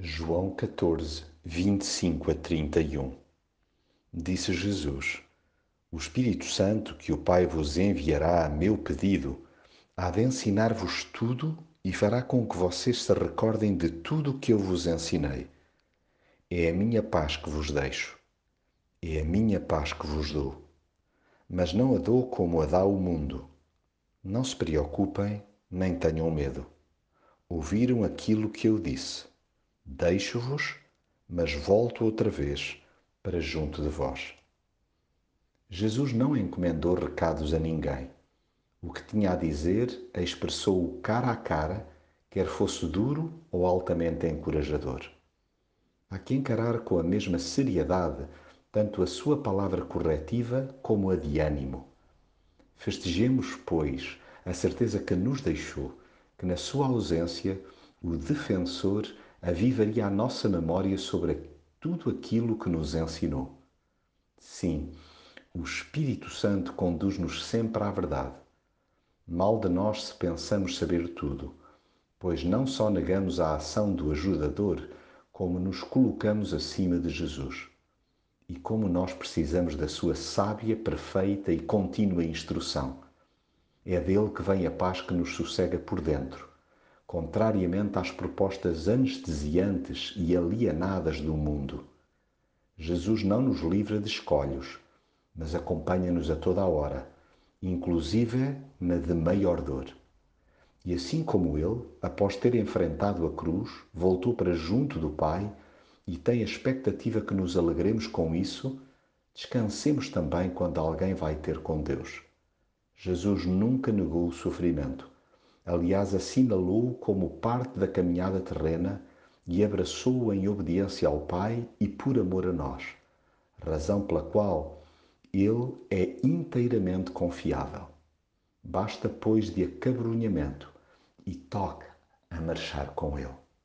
João 14, 25 a 31 Disse Jesus: O Espírito Santo que o Pai vos enviará a meu pedido há de ensinar-vos tudo e fará com que vocês se recordem de tudo o que eu vos ensinei. É a minha paz que vos deixo. É a minha paz que vos dou. Mas não a dou como a dá o mundo. Não se preocupem, nem tenham medo. Ouviram aquilo que eu disse Deixo-vos, mas volto outra vez para junto de vós. Jesus não encomendou recados a ninguém. O que tinha a dizer expressou-o cara a cara, quer fosse duro ou altamente encorajador. Há que encarar com a mesma seriedade tanto a sua palavra corretiva como a de ânimo. Festejemos, pois, a certeza que nos deixou, que na sua ausência o defensor avivaria a nossa memória sobre tudo aquilo que nos ensinou. Sim, o Espírito Santo conduz-nos sempre à verdade. Mal de nós se pensamos saber tudo, pois não só negamos a ação do ajudador, como nos colocamos acima de Jesus. E como nós precisamos da sua sábia, perfeita e contínua instrução. É dele que vem a paz que nos sossega por dentro contrariamente às propostas anestesiantes e alienadas do mundo. Jesus não nos livra de escolhos, mas acompanha-nos a toda a hora, inclusive na de maior dor. E assim como ele, após ter enfrentado a cruz, voltou para junto do Pai e tem a expectativa que nos alegremos com isso, descansemos também quando alguém vai ter com Deus. Jesus nunca negou o sofrimento Aliás, assinalou-o como parte da caminhada terrena e abraçou-o em obediência ao Pai e por amor a nós, razão pela qual ele é inteiramente confiável. Basta, pois, de acabrunhamento e toque a marchar com ele.